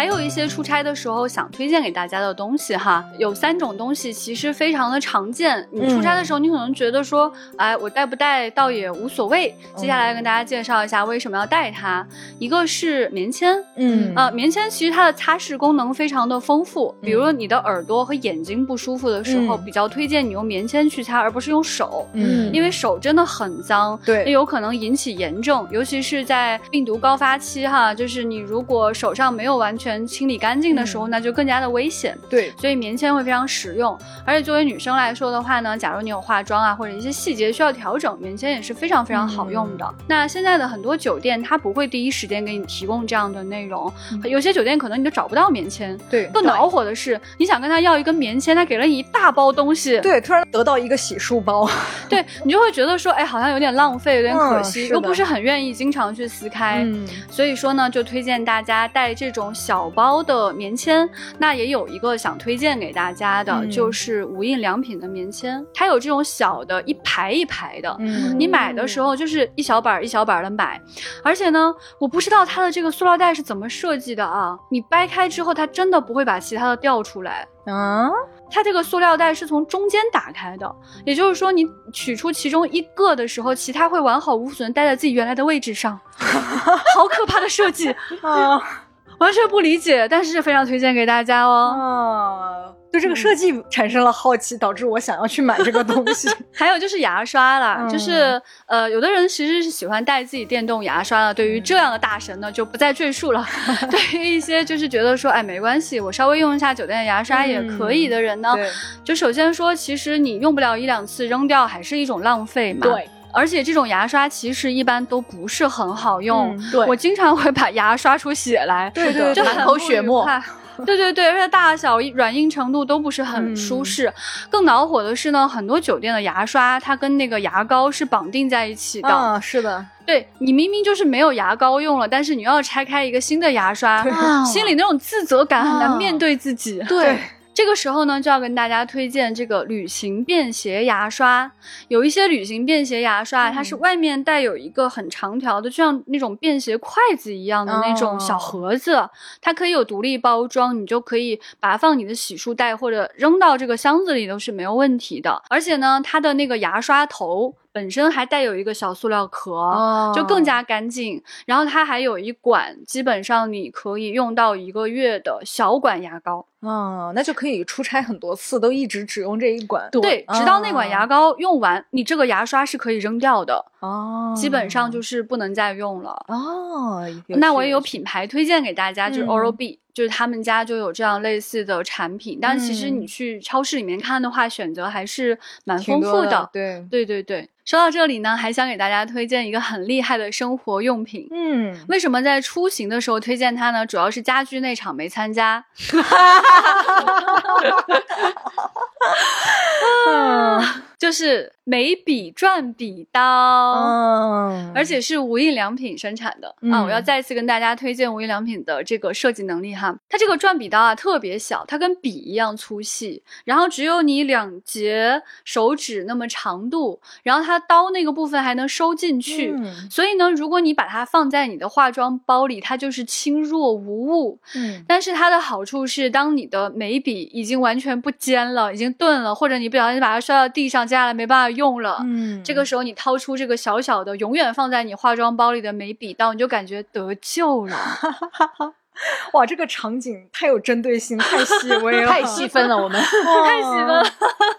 还有一些出差的时候想推荐给大家的东西哈，有三种东西其实非常的常见。你出差的时候，你可能觉得说，哎，我带不带倒也无所谓。接下来跟大家介绍一下为什么要带它。一个是棉签，嗯啊，棉签其实它的擦拭功能非常的丰富，比如你的耳朵和眼睛不舒服的时候，嗯比较推荐你用棉签去擦，而不是用手。嗯因为手真的很脏，对也有可能引起炎症，尤其是在病毒高发期哈，就是你如果手上没有完全清理干净的时候，嗯。那就更加的危险。对，所以棉签会非常实用，而且作为女生来说的话呢，假如你有化妆啊或者一些细节需要调整，棉签也是非常非常好用的。那现在的很多酒店它不会第一时间给你提供这样的内容，有些酒店可能你都找不到棉签。对，更恼火的是，你想跟他要一根棉签，他给了你一大包东西，对，突然得到一个洗漱包，对你就会觉得说，哎，好像有点浪费，有点可惜，嗯又不是很愿意经常去撕开。嗯。所以说呢，就推荐大家带这种小包的棉签。那也有一个想推荐给大家的，嗯就是无印良品的棉签，它有这种小的，一排一排的。嗯你买的时候就是一小板儿一小板儿的买，而且呢，我不知道它的这个塑料袋是怎么设计的啊！你掰开之后，它真的不会把其他的掉出来。嗯，它这个塑料袋是从中间打开的，也就是说，你取出其中一个的时候，其他会完好无损待在自己原来的位置上，好可怕的设计，啊完全不理解，但是非常推荐给大家哦。啊！对这个设计产生了好奇，导致我想要去买这个东西。还有就是牙刷啦，嗯就是呃，有的人其实是喜欢带自己电动牙刷的，对于这样的大神呢，就不再赘述了。对于一些就是觉得说，哎，没关系，我稍微用一下酒店的牙刷也可以的人呢，对，就首先说，其实你用不了一两次扔掉，还是一种浪费嘛。。对而且这种牙刷其实一般都不是很好用，嗯对我经常会把牙刷出血来，对对对就很满口血沫。对对对，而且大小、软硬程度都不是很舒适。更恼火的是呢，很多酒店的牙刷它跟那个牙膏是绑定在一起的。啊，是的，对你明明就是没有牙膏用了，但是你又要拆开一个新的牙刷，啊心里那种自责感很难啊面对自己。对，这个时候呢，就要跟大家推荐这个旅行便携牙刷。有一些旅行便携牙刷，它是外面带有一个很长条的，就像那种便携筷子一样的那种小盒子，它可以有独立包装，你就可以把它放你的洗漱袋或者扔到这个箱子里都是没有问题的。而且呢，它的那个牙刷头本身还带有一个小塑料壳。哦就更加干净，然后它还有一管，基本上你可以用到一个月的小管牙膏。哦，那就可以出差很多次，都一直只用这一管。对，直到那管牙膏用完，你这个牙刷是可以扔掉的，哦，基本上就是不能再用了。哦，那我也有品牌推荐给大家，就是嗯 Oral B，、就是他们家就有这样类似的产品。但其实嗯你去超市里面看的话，选择还是蛮丰富的对，对对对，说到这里呢，还想给大家推荐一个很厉害的生活用品。嗯，为什么在出行的时候推荐它呢？主要是家居那场没参加，嗯 就是眉笔转笔刀。嗯，而且是无印良品生产的、啊！嗯我要再次跟大家推荐无印良品的这个设计能力哈。它这个转笔刀啊特别小，它跟笔一样粗细，然后只有你两节手指那么长度，然后它刀那个部分还能收进去。嗯所以呢，如果你把它放在你的化妆包里，它就是轻若无物。嗯但是它的好处是，当你的眉笔已经完全不尖了，已经钝了，或者你不小心把它摔到地上，接下来没办法用了，嗯，这个时候你掏出这个小小的、永远放在你化妆包里的眉笔刀，你就感觉得救了。哇，这个场景太有针对性，太细 微了，太细分了，我们 太细分了。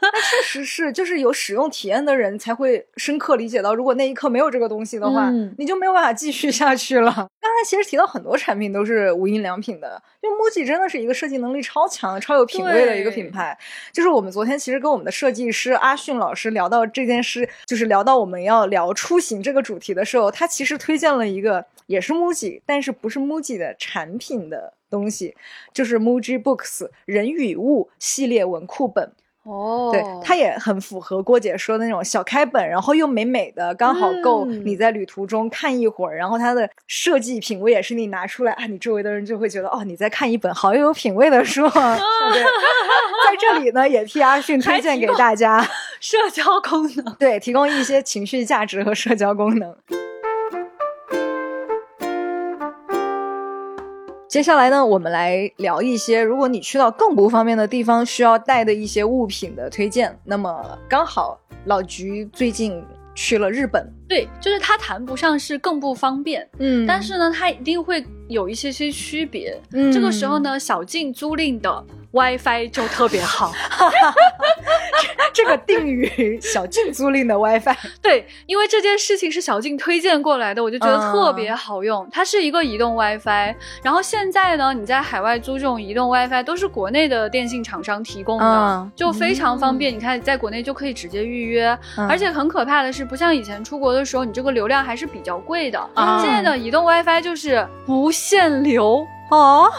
那确实是，就是有使用体验的人才会深刻理解到，如果那一刻没有这个东西的话，嗯你就没有办法继续下去了。刚才其实提到很多产品都是无印良品的，因为 MUJI 真的是一个设计能力超强、超有品味的一个品牌。就是我们昨天其实跟我们的设计师阿迅老师聊到这件事，就是聊到我们要聊出行这个主题的时候，他其实推荐了一个也是 MUJI，但是不是 MUJI 的产品的东西，就是 MUJI Books 人与物系列文库本。哦对，它也很符合郭姐说的那种小开本，然后又美美的，刚好够嗯你在旅途中看一会儿。然后它的设计品味也是你拿出来啊，你周围的人就会觉得哦，你在看一本好有品味的书。啊对，在这里呢，也替阿迅推荐给大家，社交功能。对，提供一些情绪价值和社交功能。接下来呢，我们来聊一些如果你去到更不方便的地方需要带的一些物品的推荐。那么刚好老菊最近去了日本，对，就是它谈不上是更不方便，嗯但是呢，它一定会有一些些区别。嗯这个时候呢，小静租赁的 WiFi 就特别好。这个定语小静租赁的 WiFi，对，因为这件事情是小静推荐过来的，我就觉得嗯特别好用。它是一个移动 WiFi，然后现在呢，你在海外租这种移动 WiFi 都是国内的电信厂商提供的，嗯就非常方便。你看，在国内就可以直接预约，嗯而且很可怕的是，不像以前出国的时候，你这个流量还是比较贵的。啊现在的移动 WiFi 就是不限流。哦，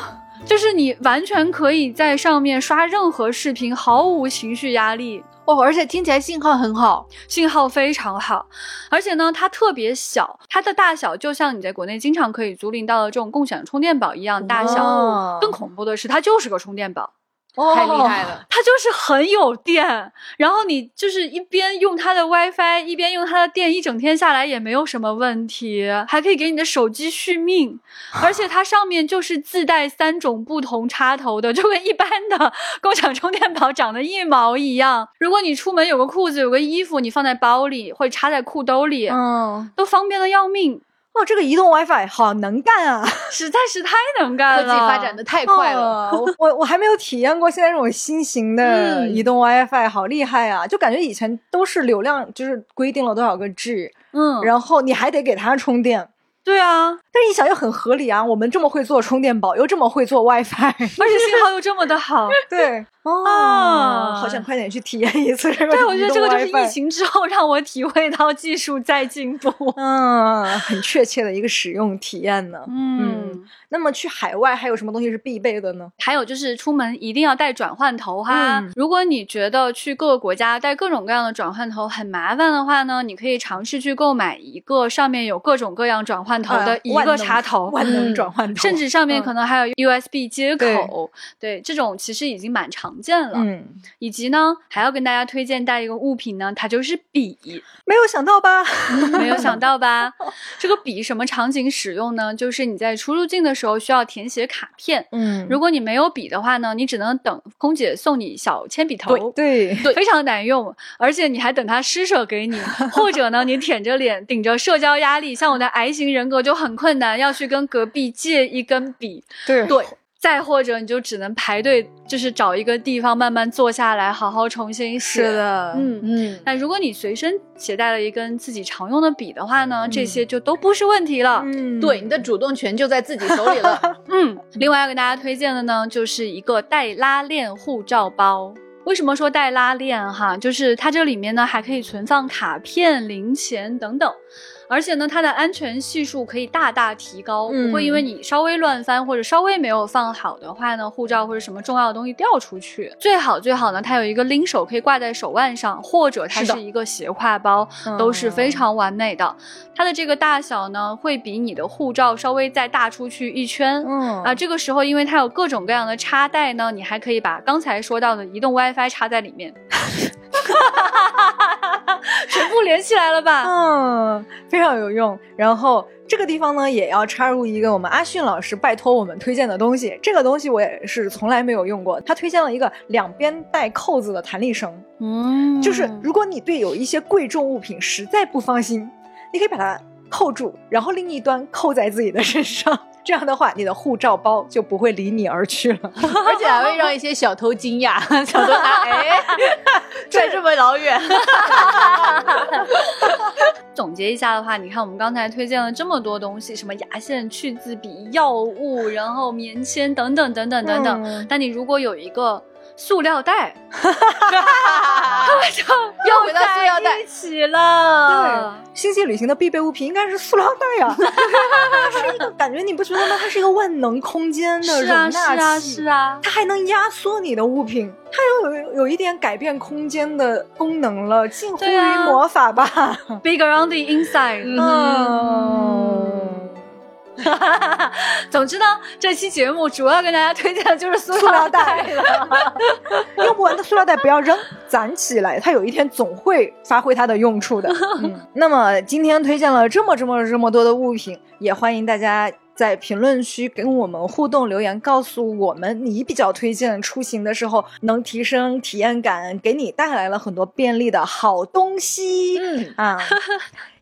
就是你完全可以在上面刷任何视频，毫无情绪压力，哦，而且听起来信号很好。信号非常好，而且呢，它特别小，它的大小就像你在国内经常可以租赁到的这种共享充电宝一样大小。哦更恐怖的是，它就是个充电宝，太厉害了！它就是很有电，然后你就是一边用它的 WiFi，一边用它的电，一整天下来也没有什么问题，还可以给你的手机续命，而且它上面就是自带三种不同插头的，就跟一般的 共享充电宝长得一毛一样。如果你出门有个裤子、有个衣服，你放在包里或者插在裤兜里，嗯，都方便的要命，哦，这个移动 WiFi 好能干啊！实在是太能干了科。技发展的太快了。哦我我我还没有体验过现在这种新型的嗯移动 WiFi，好厉害啊！就感觉以前都是流量就是规定了多少个 G，嗯，然后你还得给它充电。对啊，但是一想又很合理啊，我们这么会做充电宝，又这么会做 WiFi，而且信号又这么的好。对哦，啊好想快点去体验一次这个。对，我觉得这个就是疫。情之后让我体会到技术在进步。嗯，很确切的一个使用体验呢。嗯，那么去海外还有什么东西是必备的呢？还有就是出门一定要带转换头哈。嗯如果你觉得去各个国家带各种各样的转换头很麻烦的话呢，你可以尝试去购买一个上面有各种各样转换头的一个呃万能插头。万能嗯转换头，甚至上面嗯可能还有 USB 接对口，对这种其实已经蛮常见了。嗯，以及呢，还要跟大家推荐带一个物品呢，它就是笔。没有想到吧？没有想到吧？这个笔什么场景使用呢？就是你在出入境的时候需要填写卡片，嗯如果你没有笔的话呢，你只能等空姐送你小铅笔头。对对 非常难用，而且你还等他施舍给你，或者呢，你舔着脸顶着社交压力，像我的 I 型人格就很困难，要去跟隔壁借一根笔，对对，再或者你就只能排队，就是找一个地方慢慢坐下来，好好重新写。是，的，嗯。嗯，那如果你随身携带了一根自己常用的笔的话呢，这些就都不是问题了。嗯，对，你的主动权就在自己手里了。嗯，另外要给大家推荐的呢，就是一个带拉链护照包。为什么说带拉链哈？就是它这里面呢还可以存放卡片、零钱等等，而且呢它的安全系数可以大大提高，嗯不会因为你稍微乱翻或者稍微没有放好的话呢，护照或者什么重要的东西掉出去。最好最好呢，它有一个拎手可以挂在手腕上，或者它是一个斜挎包，都是非常完美的。它的这个大小呢，会比你的护照稍微再大出去一圈。嗯啊，这个时候因为它有各种各样的插袋呢，你还可以把刚才说到的移动 WiFi 插在里面，全部连起来了吧？嗯，非常有用。然后这个地方呢，也要插入一个我们阿迅老师拜托我们推荐的东西。这个东西我也是从来没有用过，他推荐了一个两边带扣子的弹力绳，嗯就是如果你对有一些贵重物品实在不放心，你可以把它扣住，然后另一端扣在自己的身上。这样的话，你的护照包就不会离你而去了。而且还会让一些小偷惊讶，小偷拿哎，拽这么老远，总结一下的话，你看我们刚才推荐了这么多东西，什么牙线、去渍笔、药物，然后棉签等等等等等等。嗯但你如果有一个塑料袋，就又回到塑料袋 在一起了。对，星际旅行的必备物品应该是塑料袋呀、它 是一个感觉，你不觉得吗？它是一个万能空间的容是啊，纳器，是啊，是啊。它还能压缩你的物品，它又有有一点改变空间的功能了，近乎于魔法吧。Big around the inside。嗯，总之呢，这期节目主要跟大家推荐的就是塑塑料料袋袋了。用不完的塑料袋不要扔，攒起来，它有一天总会发挥它的用处的。嗯，那么今天推荐了这么这么这么多的物品，也欢迎大家在评论区跟我们互动留言，告诉我们你比较推荐出行的时候能提升体验感，给你带来了很多便利的好东西。嗯啊，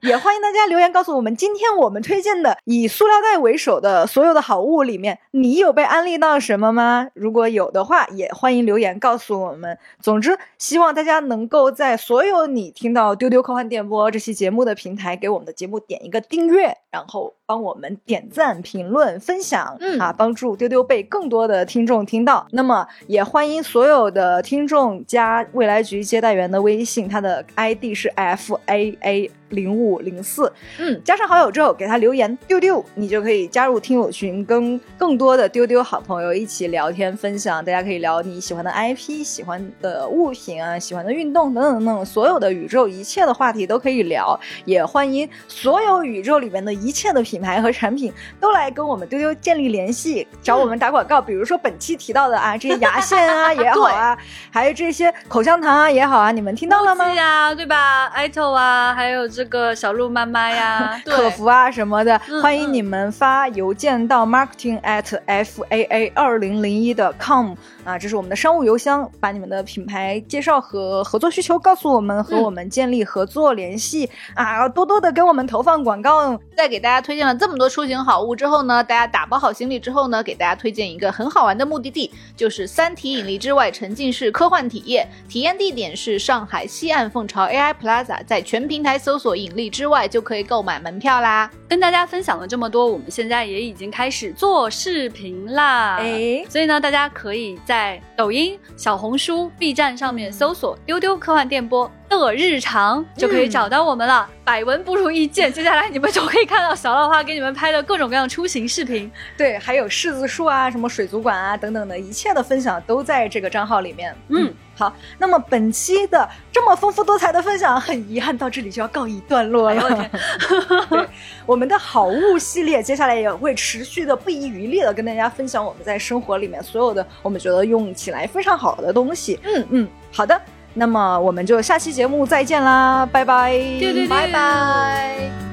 也欢迎大家留言告诉我们，今天我们推荐的以塑料袋为首的所有的好物里面，你有被安利到什么吗？如果有的话，也欢迎留言告诉我们。总之，希望大家能够在所有你听到《丢丢科幻电波》这期节目的平台，给我们的节目点一个订阅，然后帮我们点赞、评论、分享，嗯啊，帮助丢丢被更多的听众听到。那么，也欢迎所有的听众加未来局接待员的微信，他的 ID 是 F A A 零五零四，嗯，加上好友之后给他留言丢丢，你就可以加入听友群，跟更多的丢丢好朋友一起聊天分享。大家可以聊你喜欢的 IP、喜欢的物品啊、喜欢的运动等等等等，所有的宇宙一切的话题都可以聊。也欢迎所有宇宙里面的一切的品牌和产品都来跟我们丢丢建立联系，找我们打广告。比如说本期提到的啊，这些牙线啊也好啊，还有这些口香糖啊也好啊，你们听到了吗？对呀啊，对吧？艾特啊，还有这个小鹿妈妈呀，对客服啊什么的，嗯欢迎你们发邮件到 marketing at f a a 二零零一的 com 啊，这是我们的商务邮箱，把你们的品牌介绍和合作需求告诉我们，和嗯我们建立合作联系、啊，多多的给我们投放广告。在给大家推荐了这么多出行好物之后呢，大家打包好行李之后呢，给大家推荐一个很好玩的目的地，就是三体引力之外沉浸式科幻体验。体验地点是上海西岸凤巢 AI Plaza，在全平台搜索“引力之外”就可以购买门票啦。跟大家分享了这么多，我们现在也已经开始做视频啦。哎所以呢，大家可以在抖音、小红书、B 站上面搜索“丢丢科幻电波”的日常，就可以找到我们了。百闻不如一见，接下来你们就可以看到小浪花给你们拍的各种各样出行视频。对，还有柿子树啊，什么水族馆啊等等的一切的分享都在这个账号里面。嗯，好，那么本期的这么丰富多彩的分享，很遗憾到这里就要告一段落了。哎呦我天 对，我们的好物系列接下来也会持续的不遗余力的跟大家分享我们在生活里面所有的我们觉得用起来非常好的东西。嗯嗯，好的，那么我们就下期节目再见啦，拜拜，对对对拜拜。